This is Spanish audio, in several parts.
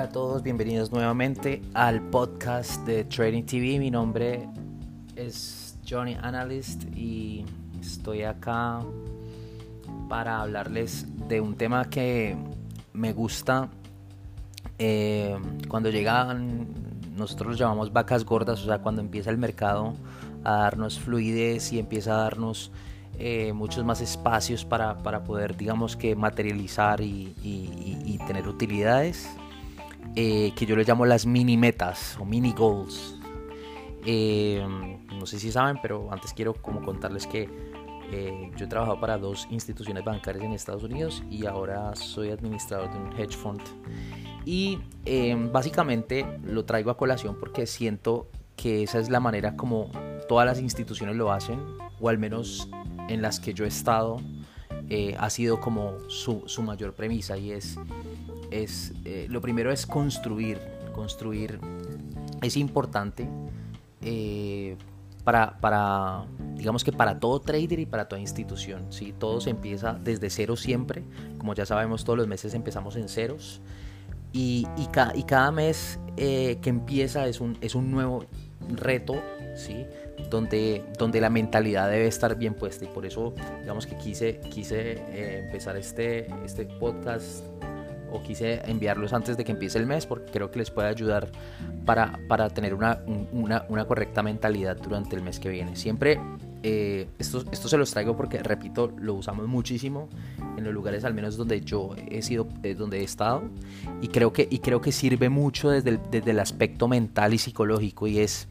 Hola a todos, bienvenidos nuevamente al podcast de Trading TV. Mi nombre es Johnny Analyst y estoy acá para hablarles de un tema que me gusta. Eh, cuando llegan, nosotros lo llamamos vacas gordas, o sea, cuando empieza el mercado a darnos fluidez y empieza a darnos eh, muchos más espacios para, poder, digamos que, materializar y, tener utilidades, eh, que yo le llamo las mini metas o mini goals. Eh, no sé si saben, pero antes quiero como contarles que yo he trabajado para dos instituciones bancarias en Estados Unidos y ahora soy administrador de un hedge fund. Y básicamente lo traigo a colación porque siento que esa es la manera como todas las instituciones lo hacen, o al menos en las que yo he estado eh, ha sido como su, mayor premisa y es, es eh, lo primero es construir, construir es importante eh, para, para, digamos que para todo trader y para toda institución, ¿sí? todo se empieza desde cero siempre, como ya sabemos todos los meses empezamos en ceros y, y, y cada mes que empieza es un, es un nuevo reto, ¿sí? donde, donde la mentalidad debe estar bien puesta y por eso digamos que quise, quise eh, empezar este, este podcast o quise enviarlos antes de que empiece el mes porque creo que les puede ayudar para, para tener una, una, una, correcta mentalidad durante el mes que viene. Siempre eh, esto, esto se los traigo porque, repito, lo usamos muchísimo en los lugares al menos donde yo he sido, eh, donde he estado y creo que, y creo que sirve mucho desde el, desde el aspecto mental y psicológico y es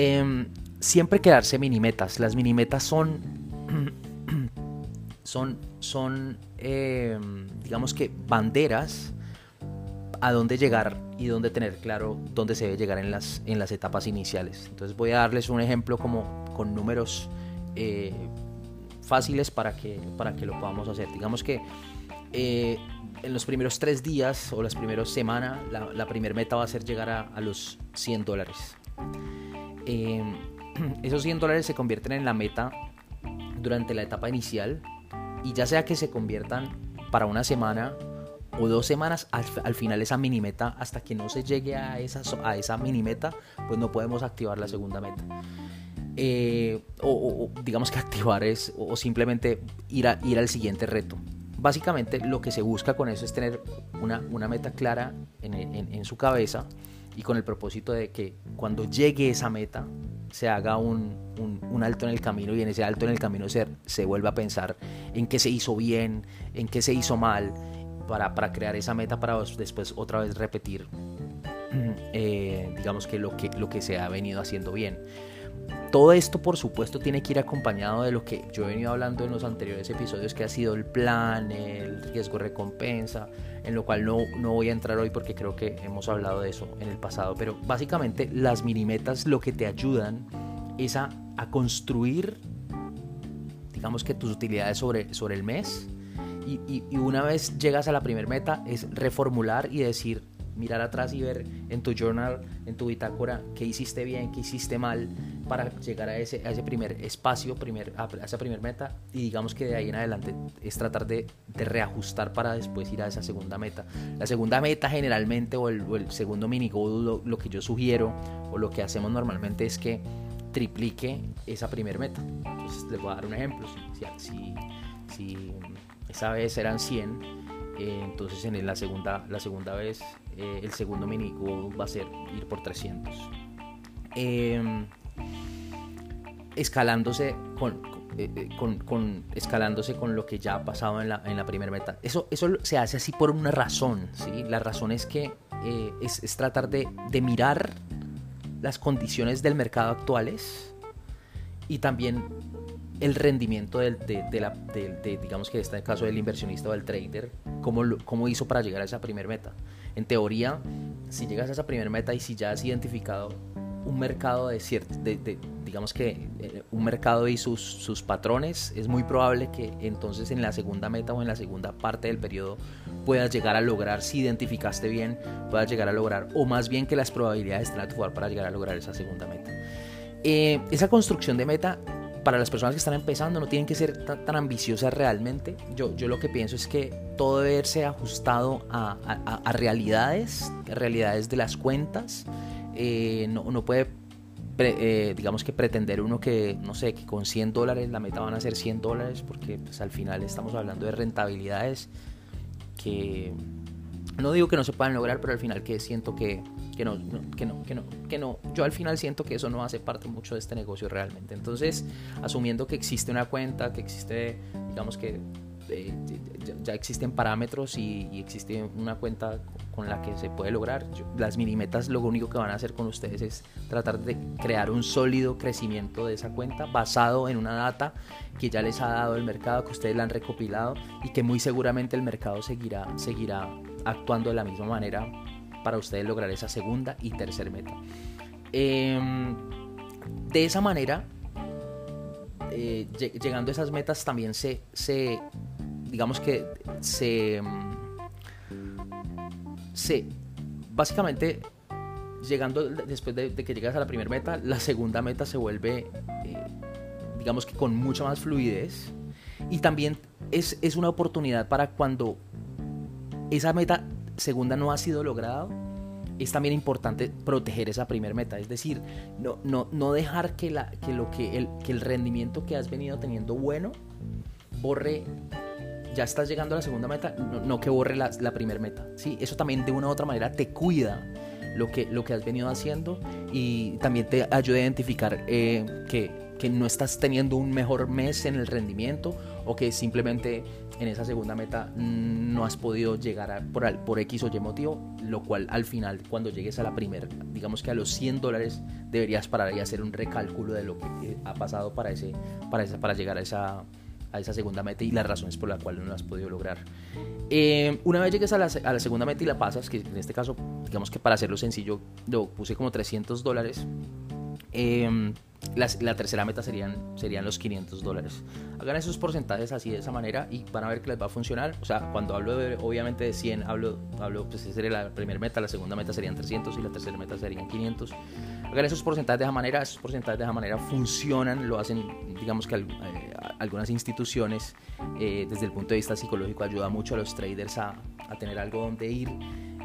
Em, siempre quedarse mini metas. Las mini metas son, son, son em, digamos que banderas a dónde llegar y dónde tener claro dónde se debe llegar en las, en las etapas iniciales. Entonces voy a darles un ejemplo como con números eh, fáciles para que, para que lo podamos hacer. Digamos que eh, en los primeros tres días o las primeras semanas la, primera meta va a ser llegar a, a los 100 dólares. Em, esos 100 dólares se convierten en la meta durante la etapa inicial y ya sea que se conviertan para una semana o dos semanas, al, final esa mini meta, hasta que no se llegue a esa, a esa mini meta, pues no podemos activar la segunda meta. Eh, o, digamos que activar es o simplemente ir, a, ir al siguiente reto. Básicamente lo que se busca con eso es tener una, una meta clara en, en su cabeza y con el propósito de que cuando llegue esa meta se haga un, un, alto en el camino y en ese alto en el camino se, se vuelva a pensar en qué se hizo bien, en qué se hizo mal, para, para crear esa meta para después otra vez repetir, eh, digamos que lo, que lo que se ha venido haciendo bien. Todo esto, por supuesto, tiene que ir acompañado de lo que yo he venido hablando en los anteriores episodios, que ha sido el plan, el riesgo-recompensa, en lo cual no, no voy a entrar hoy porque creo que hemos hablado de eso en el pasado. Pero básicamente las minimetas lo que te ayudan es a, construir, digamos que tus utilidades sobre, sobre el mes. Y, y una vez llegas a la primera meta es reformular y decir, mirar atrás y ver en tu journal, en tu bitácora, qué hiciste bien, qué hiciste mal para llegar a ese, a ese primer espacio, primer, a esa primera meta y digamos que de ahí en adelante es tratar de, de, reajustar para después ir a esa segunda meta. La segunda meta generalmente o el, el segundo mini goal, lo, que yo sugiero o lo que hacemos normalmente es que triplique esa primera meta. Entonces les voy a dar un ejemplo. Si, si, si esa vez eran 100, eh, entonces en la segunda, la segunda vez eh, el segundo mini va a ser ir por 300. Em, escalándose eh, con, con, escalándose con lo que ya ha pasado en la, en la primera meta. Eso, eso se hace así por una razón. ¿sí? La razón es que es, es, tratar de, de mirar las condiciones del mercado actuales y también el rendimiento del, de, la, digamos que en este caso del inversionista o del trader, cómo, cómo hizo para llegar a esa primera meta. En teoría, si llegas a esa primera meta y si ya has identificado un mercado de cierto, de, digamos que eh, un mercado y sus, sus patrones, es muy probable que entonces en la segunda meta o en la segunda parte del periodo puedas llegar a lograr, si identificaste bien, puedas llegar a lograr, o más bien que las probabilidades estén a tu favor para llegar a lograr esa segunda meta. Eh, esa construcción de meta para las personas que están empezando no tienen que ser tan, ambiciosas realmente. Yo, yo lo que pienso es que todo debe verse ajustado a, a, realidades, realidades de las cuentas. Eh, no, uno puede, eh, digamos que pretender uno que, no sé, que con 100 dólares la meta van a ser 100 dólares, porque pues, al final estamos hablando de rentabilidades que no digo que no se puedan lograr, pero al final que siento que, que no, que no, que no, que no. Yo al final siento que eso no hace parte mucho de este negocio realmente. Entonces, asumiendo que existe una cuenta, que existe, digamos que eh, ya existen parámetros y, existe una cuenta con la que se puede lograr. las mini metas lo único que van a hacer con ustedes es tratar de crear un sólido crecimiento de esa cuenta basado en una data que ya les ha dado el mercado, que ustedes la han recopilado y que muy seguramente el mercado seguirá, seguirá actuando de la misma manera para ustedes lograr esa segunda y tercera meta. Em, de esa manera, eh, llegando a esas metas también se digamos que se, se básicamente llegando después de, que llegas a la primera meta, la segunda meta se vuelve, eh, digamos que con mucha más fluidez. Y también es, es, una oportunidad para cuando esa meta segunda no ha sido lograda, es también importante proteger esa primera meta. Es decir, no, no, no dejar que, la, que, lo que, el, que el rendimiento que has venido teniendo bueno borre ya estás llegando a la segunda meta, no, que borre la, la primera meta. ¿sí? Eso también de una u otra manera te cuida lo que, lo que has venido haciendo y también te ayuda a identificar eh, que, que, no estás teniendo un mejor mes en el rendimiento o que simplemente en esa segunda meta no has podido llegar a, por, por X o Y motivo, lo cual al final cuando llegues a la primera, digamos que a los 100 dólares deberías parar y hacer un recálculo de lo que eh, ha pasado para, ese, para, esa, para llegar a esa a esa segunda meta y las razones por las cuales no lo has podido lograr. Eh, una vez llegues a la, segunda meta y la pasas, que en este caso, digamos que para hacerlo sencillo, lo puse como 300 dólares. Eh, la, tercera meta serían, los 500 dólares. Hagan esos porcentajes así de esa manera y van a ver que les va a funcionar. O sea, cuando hablo obviamente de 100, hablo, hablo pues esa sería la primera meta, la segunda meta serían 300 y la tercera meta serían 500. Hagan esos porcentajes de esa manera, esos porcentajes de esa manera funcionan, lo hacen, digamos que eh, algunas instituciones eh, desde el punto de vista psicológico ayuda mucho a los traders a, a tener algo donde ir.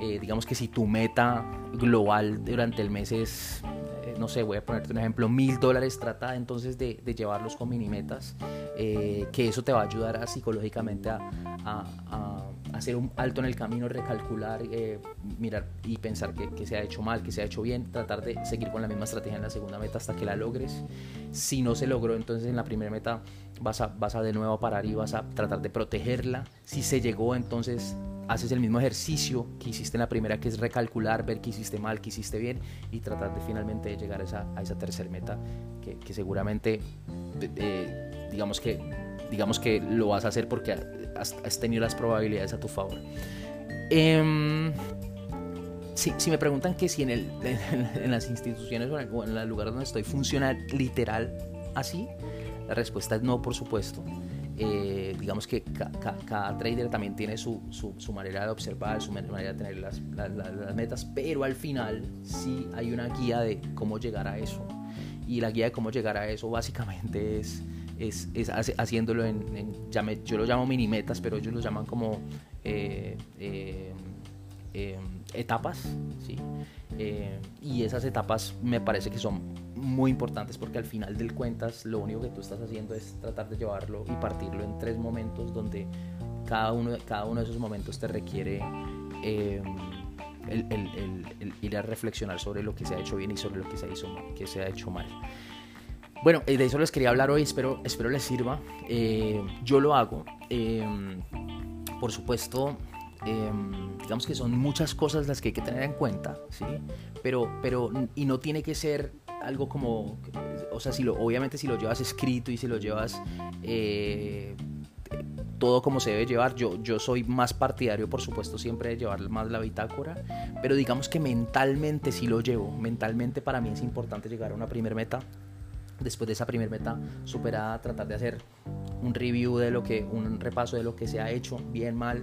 Eh, digamos que si tu meta global durante el mes es, no sé, voy a ponerte un ejemplo, mil dólares, trata entonces de, llevarlos con mini metas, que eso te va a ayudar a, psicológicamente a hacer un alto en el camino, recalcular, eh, mirar y pensar que, se ha hecho mal, que se ha hecho bien, tratar de seguir con la misma estrategia en la segunda meta hasta que la logres. Si no se logró, entonces en la primera meta vas a, vas a de nuevo a parar y vas a tratar de protegerla. Si se llegó, entonces haces el mismo ejercicio que hiciste en la primera, que es recalcular, ver qué hiciste mal, qué hiciste bien y tratar de finalmente llegar a esa, a esa tercera meta que, seguramente, eh, digamos que digamos que lo vas a hacer porque has, tenido las probabilidades a tu favor. Em, si, me preguntan que si en, el, en, las instituciones o en, el lugar donde estoy funciona literal así, la respuesta es no, por supuesto. Eh, digamos que cada trader también tiene su, su, manera de observar, su manera de tener las, las, metas, pero al final sí hay una guía de cómo llegar a eso. Y la guía de cómo llegar a eso básicamente es es, haciéndolo en, yo lo llamo mini metas, pero ellos lo llaman como eh, eh, eh, etapas, ¿sí? y esas etapas me parece que son muy importantes porque al final del cuentas lo único que tú estás haciendo es tratar de llevarlo y partirlo en tres momentos donde cada uno, cada uno de esos momentos te requiere el, ir a reflexionar sobre lo que se ha hecho bien y sobre lo que se ha, que se ha hecho mal. Bueno, eh, de eso les quería hablar hoy, espero, espero les sirva. Eh, yo lo hago. Em, por supuesto, em, digamos que son muchas cosas las que hay que tener en cuenta, ¿sí? Pero, pero, y no tiene que ser algo como, o sea, si lo, obviamente si lo llevas escrito y si lo llevas eh, todo como se debe llevar, yo, yo soy más partidario, por supuesto, siempre de llevar más la bitácora, pero digamos que mentalmente sí lo llevo, mentalmente para mí es importante llegar a una primera meta después de esa primera meta superada, tratar de hacer un review de lo que, un repaso de lo que se ha hecho, bien, mal,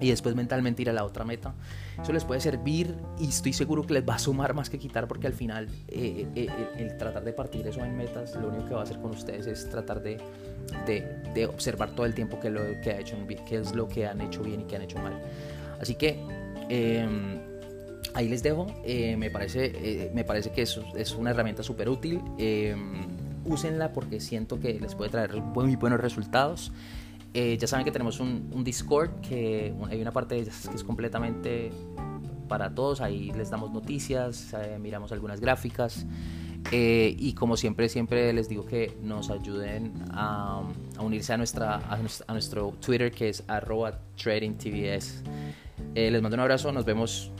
y después mentalmente ir a la otra meta. Eso les puede servir y estoy seguro que les va a sumar más que quitar porque al final eh, eh, eh, el, tratar de partir eso en metas lo único que va a hacer con ustedes es tratar de, de, observar todo el tiempo qué, lo, que ha hecho, qué es lo que han hecho bien y qué han hecho mal. Así que em, ahí les dejo. Eh, me, parece, eh, me parece que es, es una herramienta súper útil. Em, úsenla porque siento que les puede traer muy buenos resultados. Eh, ya saben que tenemos un, Discord, que hay una parte de ellas que es completamente para todos. Ahí les damos noticias, miramos algunas gráficas. Eh, y como siempre, siempre les digo que nos ayuden a, unirse a, nuestra, a, nuestro Twitter que es arroba tradingtvs. Eh, les mando un abrazo, nos vemos